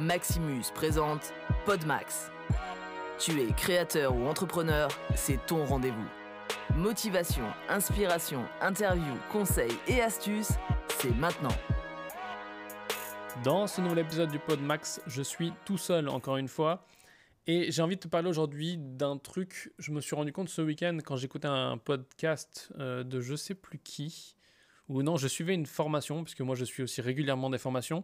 Maximus présente Podmax. Tu es créateur ou entrepreneur, c'est ton rendez-vous. Motivation, inspiration, interview, conseils et astuces, c'est maintenant. Dans ce nouvel épisode du Podmax, je suis tout seul encore une fois. Et j'ai envie de te parler aujourd'hui d'un truc, je me suis rendu compte ce week-end quand j'écoutais un podcast euh, de je sais plus qui, ou non, je suivais une formation, puisque moi je suis aussi régulièrement des formations,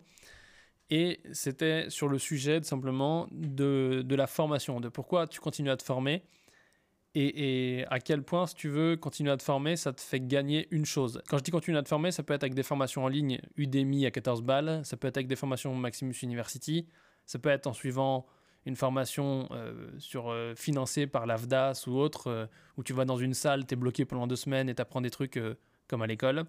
et c'était sur le sujet simplement de, de, la formation, de pourquoi tu continues à te former et, et, à quel point, si tu veux continuer à te former, ça te fait gagner une chose. Quand je dis continuer à te former, ça peut être avec des formations en ligne Udemy à 14 balles, ça peut être avec des formations Maximus University, ça peut être en suivant une formation euh, sur, euh, financée par l'AFDAS ou autre, euh, où tu vas dans une salle, tu es bloqué pendant deux semaines et tu apprends des trucs comme à l'école.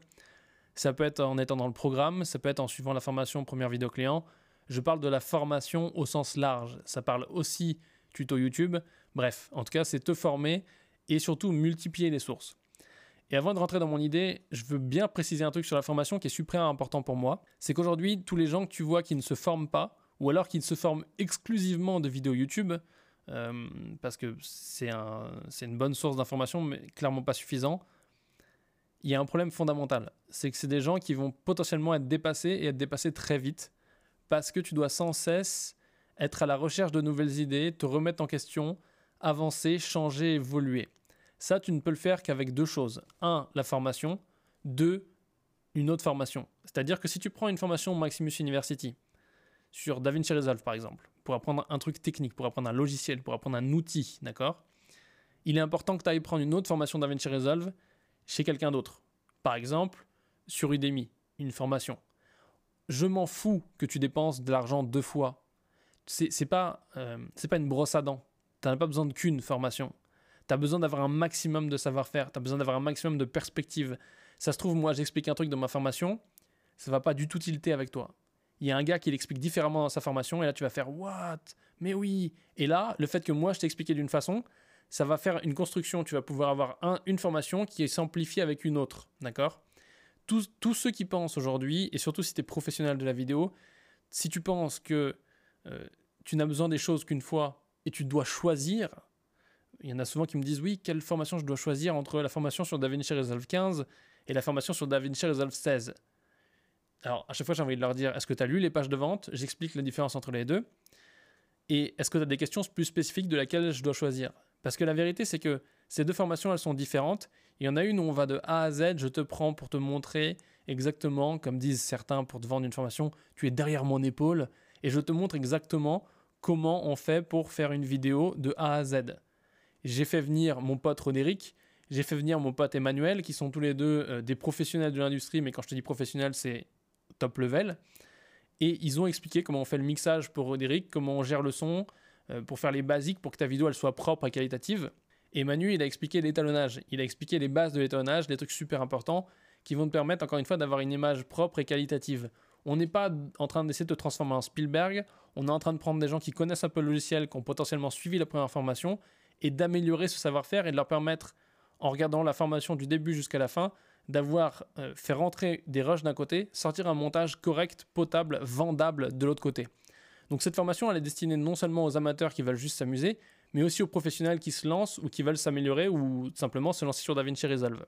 Ça peut être en étant dans le programme, ça peut être en suivant la formation première vidéo client. Je parle de la formation au sens large. Ça parle aussi tuto YouTube. Bref, en tout cas, c'est te former et surtout multiplier les sources. Et avant de rentrer dans mon idée, je veux bien préciser un truc sur la formation qui est super important pour moi. C'est qu'aujourd'hui, tous les gens que tu vois qui ne se forment pas, ou alors qui ne se forment exclusivement de vidéos YouTube, euh, parce que c'est un, une bonne source d'information, mais clairement pas suffisant, il y a un problème fondamental. C'est que c'est des gens qui vont potentiellement être dépassés et être dépassés très vite parce que tu dois sans cesse être à la recherche de nouvelles idées, te remettre en question, avancer, changer, évoluer. Ça, tu ne peux le faire qu'avec deux choses. Un, la formation. Deux, une autre formation. C'est-à-dire que si tu prends une formation Maximus University sur DaVinci Resolve, par exemple, pour apprendre un truc technique, pour apprendre un logiciel, pour apprendre un outil, d'accord? Il est important que tu ailles prendre une autre formation DaVinci Resolve chez quelqu'un d'autre. Par exemple, sur Udemy, une formation. Je m'en fous que tu dépenses de l'argent deux fois. C'est pas, euh, pas une brosse à dents. Tu n'as pas besoin qu'une formation. Tu as besoin d'avoir un maximum de savoir-faire. Tu as besoin d'avoir un maximum de perspective. Ça se trouve, moi, j'explique un truc dans ma formation. Ça va pas du tout tilter avec toi. Il y a un gars qui l'explique différemment dans sa formation et là tu vas faire What? Mais oui Et là, le fait que moi je t'ai expliqué d'une façon, ça va faire une construction. Tu vas pouvoir avoir un, une formation qui est simplifiée avec une autre. D'accord? Tous, tous, ceux qui pensent aujourd'hui, et surtout si tu es professionnel de la vidéo, si tu penses que euh, tu n'as besoin des choses qu'une fois et tu dois choisir, il y en a souvent qui me disent oui, quelle formation je dois choisir entre la formation sur DaVinci Resolve 15 et la formation sur DaVinci Resolve 16 Alors à chaque fois j'ai envie de leur dire est-ce que tu as lu les pages de vente? J'explique la différence entre les deux. Et est-ce que tu as des questions plus spécifiques de laquelle je dois choisir? Parce que la vérité, c'est que ces deux formations, elles sont différentes. Il y en a une où on va de A à Z, je te prends pour te montrer exactement, comme disent certains pour te vendre une formation, tu es derrière mon épaule, et je te montre exactement comment on fait pour faire une vidéo de A à Z. J'ai fait venir mon pote Roderick, j'ai fait venir mon pote Emmanuel, qui sont tous les deux euh, des professionnels de l'industrie, mais quand je te dis professionnel, c'est top level. Et ils ont expliqué comment on fait le mixage pour Roderick, comment on gère le son, pour faire les basiques, pour que ta vidéo elle soit propre et qualitative. Et Manu, il a expliqué l'étalonnage, il a expliqué les bases de l'étalonnage, des trucs super importants qui vont te permettre encore une fois d'avoir une image propre et qualitative. On n'est pas en train d'essayer de te transformer en Spielberg, on est en train de prendre des gens qui connaissent un peu le logiciel, qui ont potentiellement suivi la première formation, et d'améliorer ce savoir-faire et de leur permettre, en regardant la formation du début jusqu'à la fin, d'avoir euh, fait rentrer des rushs d'un côté, sortir un montage correct, potable, vendable de l'autre côté. Donc cette formation, elle est destinée non seulement aux amateurs qui veulent juste s'amuser, mais aussi aux professionnels qui se lancent ou qui veulent s'améliorer ou simplement se lancer sur DaVinci Resolve.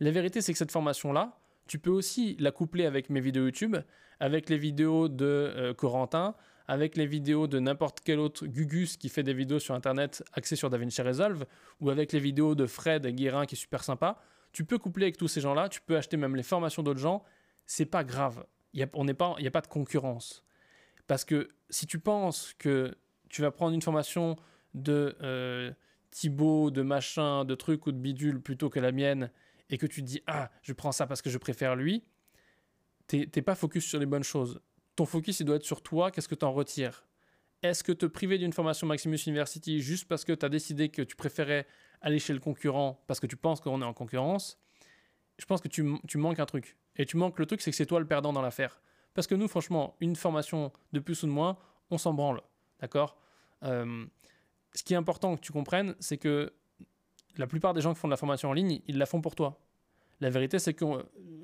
La vérité, c'est que cette formation-là, tu peux aussi la coupler avec mes vidéos YouTube, avec les vidéos de euh, Corentin, avec les vidéos de n'importe quel autre Gugus qui fait des vidéos sur Internet axées sur DaVinci Resolve, ou avec les vidéos de Fred Guérin qui est super sympa. Tu peux coupler avec tous ces gens-là, tu peux acheter même les formations d'autres gens, c'est pas grave. Il n'y a, a pas de concurrence. Parce que si tu penses que tu vas prendre une formation de euh, Thibaut, de machin, de truc ou de bidule plutôt que la mienne, et que tu te dis ah je prends ça parce que je préfère lui, t'es pas focus sur les bonnes choses. Ton focus il doit être sur toi, qu'est-ce que tu en retires? Est-ce que te priver d'une formation Maximus University juste parce que tu as décidé que tu préférais aller chez le concurrent parce que tu penses qu'on est en concurrence? Je pense que tu, tu manques un truc. Et tu manques le truc, c'est que c'est toi le perdant dans l'affaire. Parce que nous, franchement, une formation de plus ou de moins, on s'en branle. D'accord? Euh, Ce qui est important que tu comprennes, c'est que la plupart des gens qui font de la formation en ligne, ils la font pour toi. La vérité, c'est que,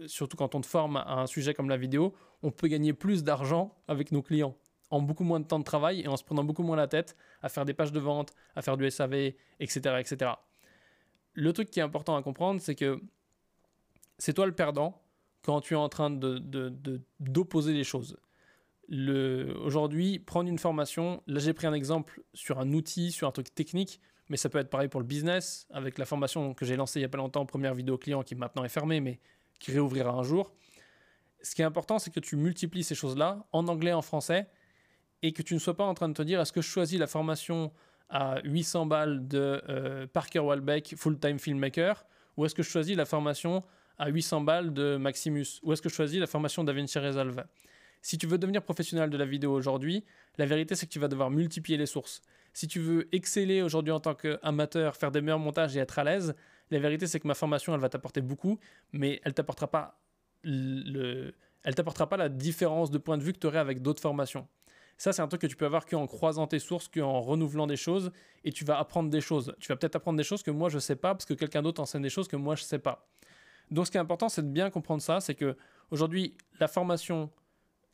surtout quand on te forme à un sujet comme la vidéo, on peut gagner plus d'argent avec nos clients en beaucoup moins de temps de travail et en se prenant beaucoup moins la tête à faire des pages de vente, à faire du SAV, etc. etc. Le truc qui est important à comprendre, c'est que c'est toi le perdant quand tu es en train d'opposer de, de, les choses. Aujourd'hui, prendre une formation, là j'ai pris un exemple sur un outil, sur un truc technique, mais ça peut être pareil pour le business, avec la formation que j'ai lancée il n'y a pas longtemps, première vidéo client qui maintenant est fermée, mais qui réouvrira un jour. Ce qui est important, c'est que tu multiplies ces choses-là en anglais, en français, et que tu ne sois pas en train de te dire est-ce que je choisis la formation à 800 balles de euh, Parker Walbeck, full-time filmmaker, ou est-ce que je choisis la formation à 800 balles de Maximus, ou est-ce que je choisis la formation d'Avinci Resolve? Si tu veux devenir professionnel de la vidéo aujourd'hui, la vérité c'est que tu vas devoir multiplier les sources. Si tu veux exceller aujourd'hui en tant qu'amateur, faire des meilleurs montages et être à l'aise, la vérité c'est que ma formation elle va t'apporter beaucoup, mais elle t'apportera pas le, elle t'apportera pas la différence de point de vue que tu aurais avec d'autres formations. Ça, c'est un truc que tu peux avoir qu'en croisant tes sources, qu'en renouvelant des choses, et tu vas apprendre des choses. Tu vas peut-être apprendre des choses que moi je sais pas, parce que quelqu'un d'autre enseigne des choses que moi je sais pas. Donc, ce qui est important, c'est de bien comprendre ça, c'est que aujourd'hui, la formation,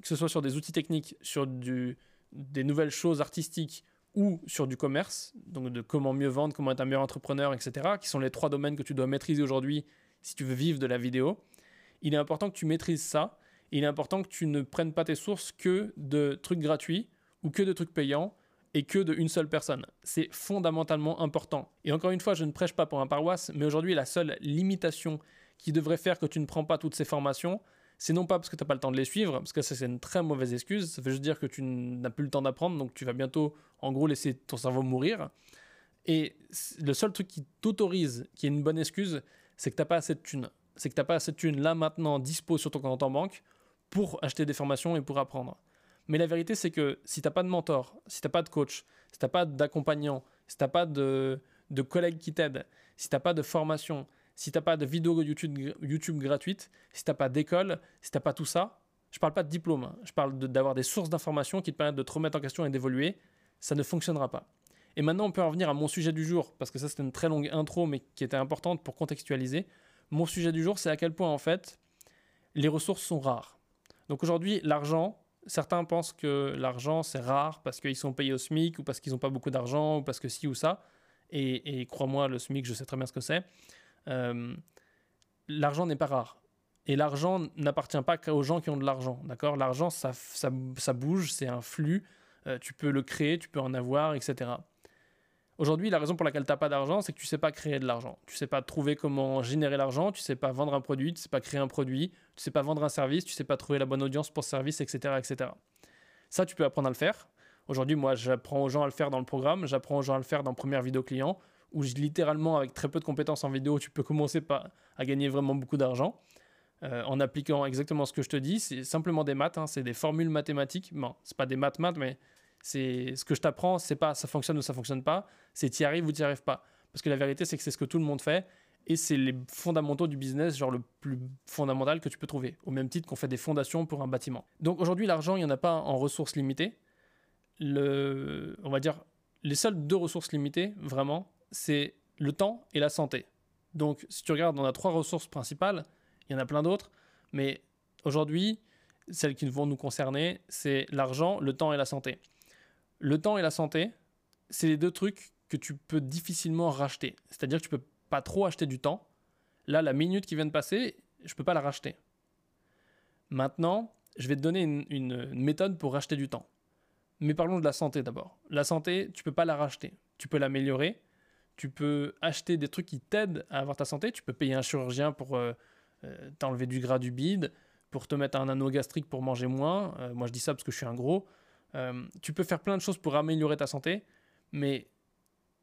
que ce soit sur des outils techniques, sur des nouvelles choses artistiques ou sur du commerce, donc de comment mieux vendre, comment être un meilleur entrepreneur, etc., qui sont les trois domaines que tu dois maîtriser aujourd'hui si tu veux vivre de la vidéo, il est important que tu maîtrises ça il est important que tu ne prennes pas tes sources que de trucs gratuits ou que de trucs payants et que de une seule personne. C'est fondamentalement important. Et encore une fois, je ne prêche pas pour un paroisse, mais aujourd'hui, la seule limitation qui devrait faire que tu ne prends pas toutes ces formations, c'est non pas parce que tu n'as pas le temps de les suivre, parce que ça c'est une très mauvaise excuse, ça veut juste dire que tu n'as plus le temps d'apprendre, donc tu vas bientôt en gros laisser ton cerveau mourir. Et le seul truc qui t'autorise, qui est une bonne excuse, c'est que tu n'as pas assez de thunes. C'est que tu n'as pas assez de thunes là maintenant dispo sur ton compte en banque pour acheter des formations et pour apprendre. Mais la vérité, c'est que si tu n'as pas de mentor, si tu n'as pas de coach, si tu n'as pas d'accompagnant, si tu n'as pas de, de collègues qui t'aident, si tu n'as pas de formation, si tu n'as pas de vidéo YouTube, YouTube gratuite, si tu n'as pas d'école, si tu n'as pas tout ça, je parle pas de diplôme, hein. je parle d'avoir des sources d'informations qui te permettent de te remettre en question et d'évoluer, ça ne fonctionnera pas. Et maintenant, on peut en venir à mon sujet du jour, parce que ça, c'était une très longue intro, mais qui était importante pour contextualiser. Mon sujet du jour, c'est à quel point, en fait, les ressources sont rares. Donc aujourd'hui, l'argent, certains pensent que l'argent c'est rare parce qu'ils sont payés au SMIC ou parce qu'ils n'ont pas beaucoup d'argent ou parce que ci ou ça. Et, crois-moi, le SMIC, je sais très bien ce que c'est. Euh, l'argent n'est pas rare. Et l'argent n'appartient pas qu'aux gens qui ont de l'argent. D'accord? L'argent, ça, ça, bouge, c'est un flux. Euh, tu peux le créer, tu peux en avoir, etc. Aujourd'hui, la raison pour laquelle tu n'as pas d'argent, c'est que tu ne sais pas créer de l'argent. Tu ne sais pas trouver comment générer l'argent, tu ne sais pas vendre un produit, tu ne sais pas créer un produit, tu ne sais pas vendre un service, tu ne sais pas trouver la bonne audience pour ce service, etc., etc. Ça, tu peux apprendre à le faire. Aujourd'hui, moi, j'apprends aux gens à le faire dans le programme, j'apprends aux gens à le faire dans première vidéo client, où littéralement, avec très peu de compétences en vidéo, tu peux commencer à gagner vraiment beaucoup d'argent. Euh, en appliquant exactement ce que je te dis, c'est simplement des maths, hein, c'est des formules mathématiques. Bon, c'est pas des maths maths, mais c'est ce que je t'apprends, c'est pas ça fonctionne ou ça fonctionne pas, c'est t'y arrives ou t'y arrives pas. Parce que la vérité, c'est que c'est ce que tout le monde fait et c'est les fondamentaux du business, genre le plus fondamental que tu peux trouver, au même titre qu'on fait des fondations pour un bâtiment. Donc aujourd'hui, l'argent, il n'y en a pas en ressources limitées. Le, on va dire, les seules deux ressources limitées, vraiment, c'est le temps et la santé. Donc si tu regardes, on a trois ressources principales, il y en a plein d'autres, mais aujourd'hui, celles qui vont nous concerner, c'est l'argent, le temps et la santé. Le temps et la santé, c'est les deux trucs que tu peux difficilement racheter. C'est-à-dire que tu peux pas trop acheter du temps. Là, la minute qui vient de passer, je peux pas la racheter. Maintenant, je vais te donner une, méthode pour racheter du temps. Mais parlons de la santé d'abord. La santé, tu peux pas la racheter. Tu peux l'améliorer. Tu peux acheter des trucs qui t'aident à avoir ta santé. Tu peux payer un chirurgien pour euh, euh, t'enlever du gras du bide, pour te mettre un anneau gastrique pour manger moins. Euh, moi, je dis ça parce que je suis un gros. Tu peux faire plein de choses pour améliorer ta santé, mais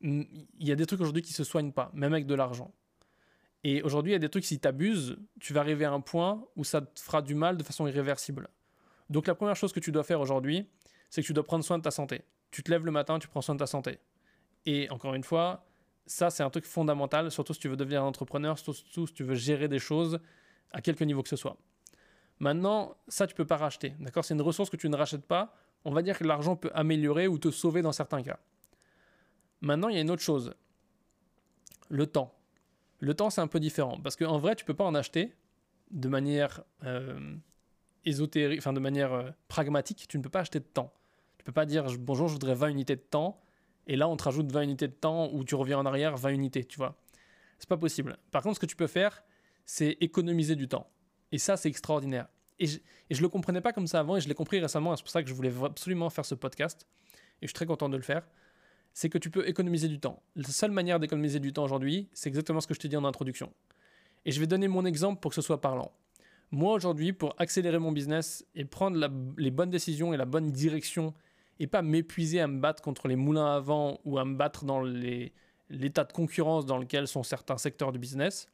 il y a des trucs aujourd'hui qui se soignent pas, même avec de l'argent. Et aujourd'hui, il y a des trucs, si tu abuses, tu vas arriver à un point où ça te fera du mal de façon irréversible. Donc la première chose que tu dois faire aujourd'hui, c'est que tu dois prendre soin de ta santé. Tu te lèves le matin, tu prends soin de ta santé. Et encore une fois, ça c'est un truc fondamental, surtout si tu veux devenir un entrepreneur, surtout si tu veux gérer des choses à quelque niveau que ce soit. Maintenant, ça tu peux pas racheter, d'accord? C'est une ressource que tu ne rachètes pas on va dire que l'argent peut améliorer ou te sauver dans certains cas. Maintenant, il y a une autre chose. Le temps. Le temps, c'est un peu différent. Parce qu'en vrai, tu ne peux pas en acheter de manière euh, ésotérique, enfin de manière euh, pragmatique. Tu ne peux pas acheter de temps. Tu peux pas dire bonjour, je voudrais 20 unités de temps, et là on te rajoute 20 unités de temps ou tu reviens en arrière 20 unités, tu vois. C'est pas possible. Par contre, ce que tu peux faire, c'est économiser du temps. Et ça, c'est extraordinaire. Et je, et le comprenais pas comme ça avant, et je l'ai compris récemment, c'est pour ça que je voulais absolument faire ce podcast, et je suis très content de le faire. C'est que tu peux économiser du temps. La seule manière d'économiser du temps aujourd'hui, c'est exactement ce que je t'ai dit en introduction. Et je vais donner mon exemple pour que ce soit parlant. Moi, aujourd'hui, pour accélérer mon business et prendre les bonnes décisions et la bonne direction, et pas m'épuiser à me battre contre les moulins à vent ou à me battre dans l'état de concurrence dans lequel sont certains secteurs du business,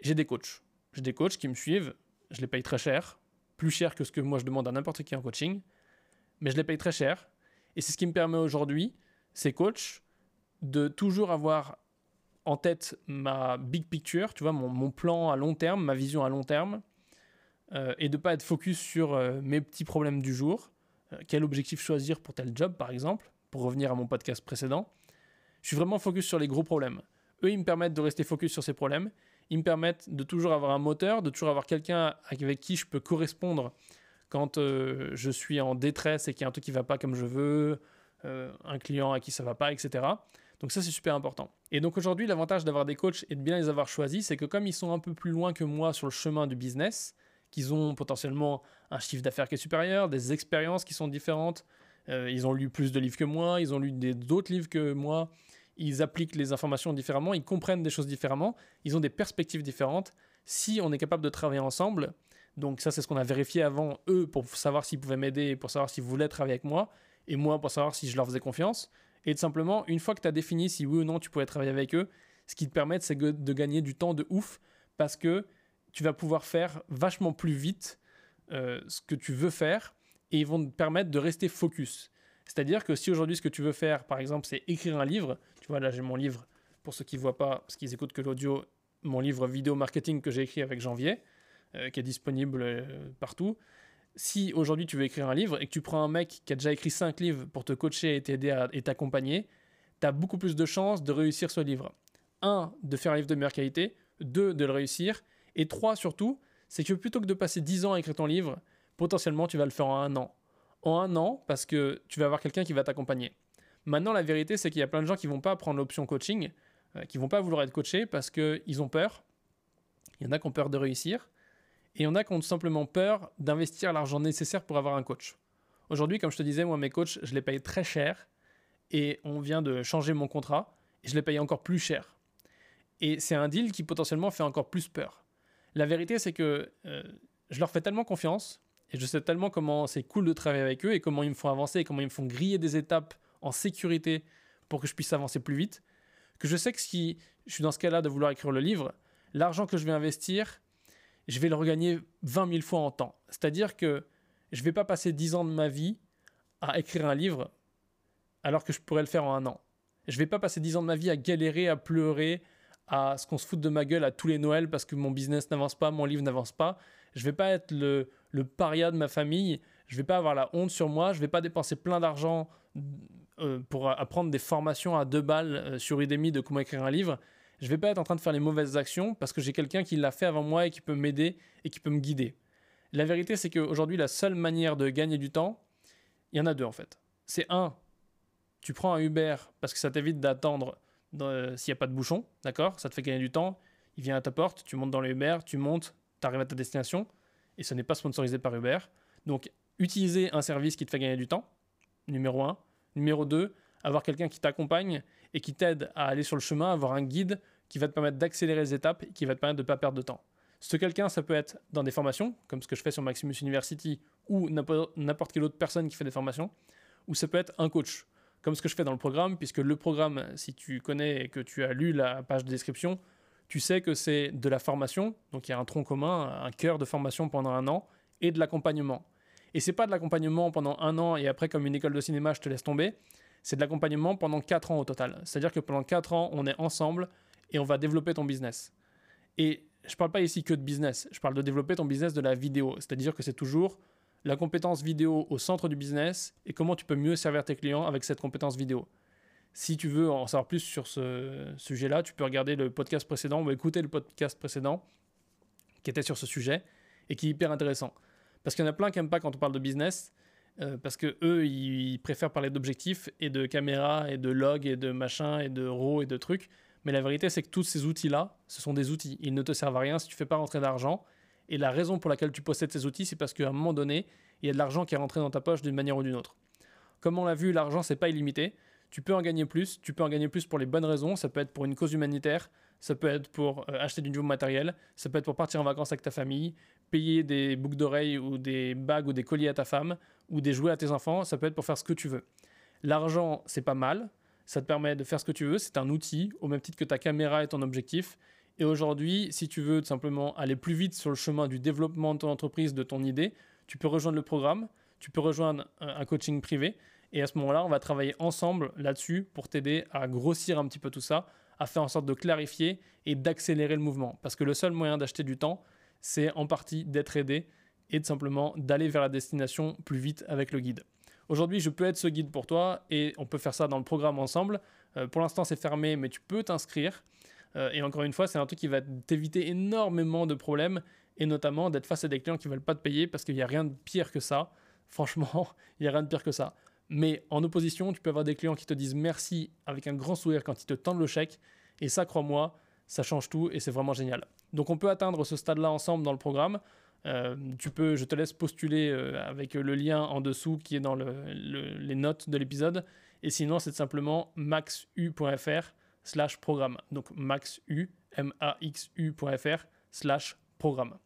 j'ai des coachs. J'ai des coachs qui me suivent, je les paye très cher, plus cher que ce que moi je demande à n'importe qui en coaching, mais je les paye très cher. Et c'est ce qui me permet aujourd'hui, ces coachs, de toujours avoir en tête ma big picture, tu vois, mon, plan à long terme, ma vision à long terme, euh, et de pas être focus sur euh, mes petits problèmes du jour. Euh, quel objectif choisir pour tel job, par exemple, pour revenir à mon podcast précédent? Je suis vraiment focus sur les gros problèmes. Eux, ils me permettent de rester focus sur ces problèmes. Ils me permettent de toujours avoir un moteur, de toujours avoir quelqu'un avec qui je peux correspondre quand je suis en détresse et qu'il y a un truc qui ne va pas comme je veux, un client à qui ça ne va pas, etc. Donc ça, c'est super important. Et donc aujourd'hui, l'avantage d'avoir des coachs et de bien les avoir choisis, c'est que comme ils sont un peu plus loin que moi sur le chemin du business, qu'ils ont potentiellement un chiffre d'affaires qui est supérieur, des expériences qui sont différentes, euh, ils ont lu plus de livres que moi, ils ont lu d'autres livres que moi, ils appliquent les informations différemment, ils comprennent des choses différemment, ils ont des perspectives différentes. Si on est capable de travailler ensemble, donc ça c'est ce qu'on a vérifié avant eux pour savoir s'ils pouvaient m'aider, pour savoir s'ils voulaient travailler avec moi, et moi pour savoir si je leur faisais confiance. Et simplement, une fois que tu as défini si oui ou non tu pouvais travailler avec eux, ce qui te permet, c'est de gagner du temps de ouf parce que tu vas pouvoir faire vachement plus vite euh, ce que tu veux faire et ils vont te permettre de rester focus. C'est-à-dire que si aujourd'hui ce que tu veux faire, par exemple, c'est écrire un livre, tu vois, là j'ai mon livre, pour ceux qui ne voient pas, parce qu'ils écoutent que l'audio, mon livre vidéo marketing que j'ai écrit avec Janvier, euh, qui est disponible euh, partout si aujourd'hui tu veux écrire un livre et que tu prends un mec qui a déjà écrit 5 livres pour te coacher et t'aider et t'accompagner, tu as beaucoup plus de chances de réussir ce livre. 1. De faire un livre de meilleure qualité. 2. De le réussir. Et 3. Surtout, c'est que plutôt que de passer 10 ans à écrire ton livre, potentiellement tu vas le faire en un an. En un an, parce que tu vas avoir quelqu'un qui va t'accompagner. Maintenant, la vérité, c'est qu'il y a plein de gens qui vont pas prendre l'option coaching, euh, qui vont pas vouloir être coachés parce qu'ils ont peur. Il y en a qui ont peur de réussir. Et il y en a qui ont tout simplement peur d'investir l'argent nécessaire pour avoir un coach. Aujourd'hui, comme je te disais, moi, mes coachs, je les paye très cher. Et on vient de changer mon contrat. Et je les paye encore plus cher. Et c'est un deal qui potentiellement fait encore plus peur. La vérité, c'est que euh, je leur fais tellement confiance. Et je sais tellement comment c'est cool de travailler avec eux et comment ils me font avancer et comment ils me font griller des étapes en sécurité pour que je puisse avancer plus vite. Que je sais que si je suis dans ce cas-là de vouloir écrire le livre, l'argent que je vais investir, je vais le regagner 20 000 fois en temps. C'est-à-dire que je ne vais pas passer 10 ans de ma vie à écrire un livre alors que je pourrais le faire en un an. Je ne vais pas passer 10 ans de ma vie à galérer, à pleurer, à ce qu'on se foute de ma gueule à tous les Noëls parce que mon business n'avance pas, mon livre n'avance pas. Je vais pas être le, le, paria de ma famille. Je vais pas avoir la honte sur moi. Je vais pas dépenser plein d'argent euh, pour apprendre des formations à deux balles euh, sur Udemy de comment écrire un livre je vais pas être en train de faire les mauvaises actions parce que j'ai quelqu'un qui l'a fait avant moi et qui peut m'aider et qui peut me guider. La vérité, c'est qu'aujourd'hui, la seule manière de gagner du temps, il y en a deux en fait. C'est un, tu prends un Uber parce que ça t'évite d'attendre euh, s'il n'y a pas de bouchon, d'accord? Ça te fait gagner du temps. Il vient à ta porte, tu montes dans le tu montes, tu arrives à ta destination et ce n'est pas sponsorisé par Uber. Donc, utiliser un service qui te fait gagner du temps, numéro un. Numéro deux, avoir quelqu'un qui t'accompagne et qui t'aide à aller sur le chemin, avoir un guide qui va te permettre d'accélérer les étapes et qui va te permettre de ne pas perdre de temps. Ce quelqu'un, ça peut être dans des formations, comme ce que je fais sur Maximus University, ou n'importe quelle autre personne qui fait des formations, ou ça peut être un coach, comme ce que je fais dans le programme, puisque le programme, si tu connais et que tu as lu la page de description, tu sais que c'est de la formation, donc il y a un tronc commun, un cœur de formation pendant un an, et de l'accompagnement. Et c'est pas de l'accompagnement pendant un an et après comme une école de cinéma, je te laisse tomber. C'est de l'accompagnement pendant 4 ans au total. C'est-à-dire que pendant 4 ans, on est ensemble et on va développer ton business. Et je parle pas ici que de business, je parle de développer ton business de la vidéo. C'est-à-dire que c'est toujours la compétence vidéo au centre du business et comment tu peux mieux servir tes clients avec cette compétence vidéo. Si tu veux en savoir plus sur ce sujet-là, tu peux regarder le podcast précédent ou écouter le podcast précédent qui était sur ce sujet et qui est hyper intéressant. Parce qu'il y en a plein qui n'aiment pas quand on parle de business, euh, parce que eux, ils préfèrent parler d'objectifs et de caméras et de logs et de machins et de RAW et de trucs. Mais la vérité, c'est que tous ces outils-là, ce sont des outils. Ils ne te servent à rien si tu fais pas rentrer d'argent. Et la raison pour laquelle tu possèdes ces outils, c'est parce qu'à un moment donné, il y a de l'argent qui est rentré dans ta poche d'une manière ou d'une autre. Comme on l'a vu, l'argent, c'est pas illimité. Tu peux en gagner plus. Tu peux en gagner plus pour les bonnes raisons. Ça peut être pour une cause humanitaire. Ça peut être pour euh, acheter du nouveau matériel. Ça peut être pour partir en vacances avec ta famille, payer des boucles d'oreilles ou des bagues ou des colliers à ta femme ou des jouets à tes enfants. Ça peut être pour faire ce que tu veux. L'argent, c'est pas mal. Ça te permet de faire ce que tu veux. C'est un outil, au même titre que ta caméra est ton objectif. Et aujourd'hui, si tu veux simplement aller plus vite sur le chemin du développement de ton entreprise, de ton idée, tu peux rejoindre le programme, tu peux rejoindre un coaching privé. Et à ce moment-là, on va travailler ensemble là-dessus pour t'aider à grossir un petit peu tout ça, à faire en sorte de clarifier et d'accélérer le mouvement. Parce que le seul moyen d'acheter du temps, c'est en partie d'être aidé et de simplement d'aller vers la destination plus vite avec le guide. Aujourd'hui, je peux être ce guide pour toi et on peut faire ça dans le programme ensemble. Euh, pour l'instant, c'est fermé, mais tu peux t'inscrire. Euh, et encore une fois, c'est un truc qui va t'éviter énormément de problèmes et notamment d'être face à des clients qui ne veulent pas te payer parce qu'il n'y a rien de pire que ça. Franchement, il n'y a rien de pire que ça. Mais en opposition, tu peux avoir des clients qui te disent merci avec un grand sourire quand ils te tendent le chèque. Et ça, crois-moi, ça change tout et c'est vraiment génial. Donc on peut atteindre ce stade-là ensemble dans le programme. Euh, tu peux, je te laisse postuler euh, avec le lien en dessous qui est dans les notes de l'épisode. Et sinon, c'est simplement maxu.fr slash programme. Donc maxu, M-A-X-U.fr slash programme.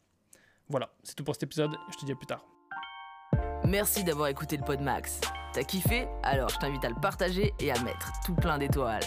Voilà, c'est tout pour cet épisode. Je te dis à plus tard. Merci d'avoir écouté le Pod Max. T'as kiffé? Alors je t'invite à le partager et à mettre tout plein d'étoiles.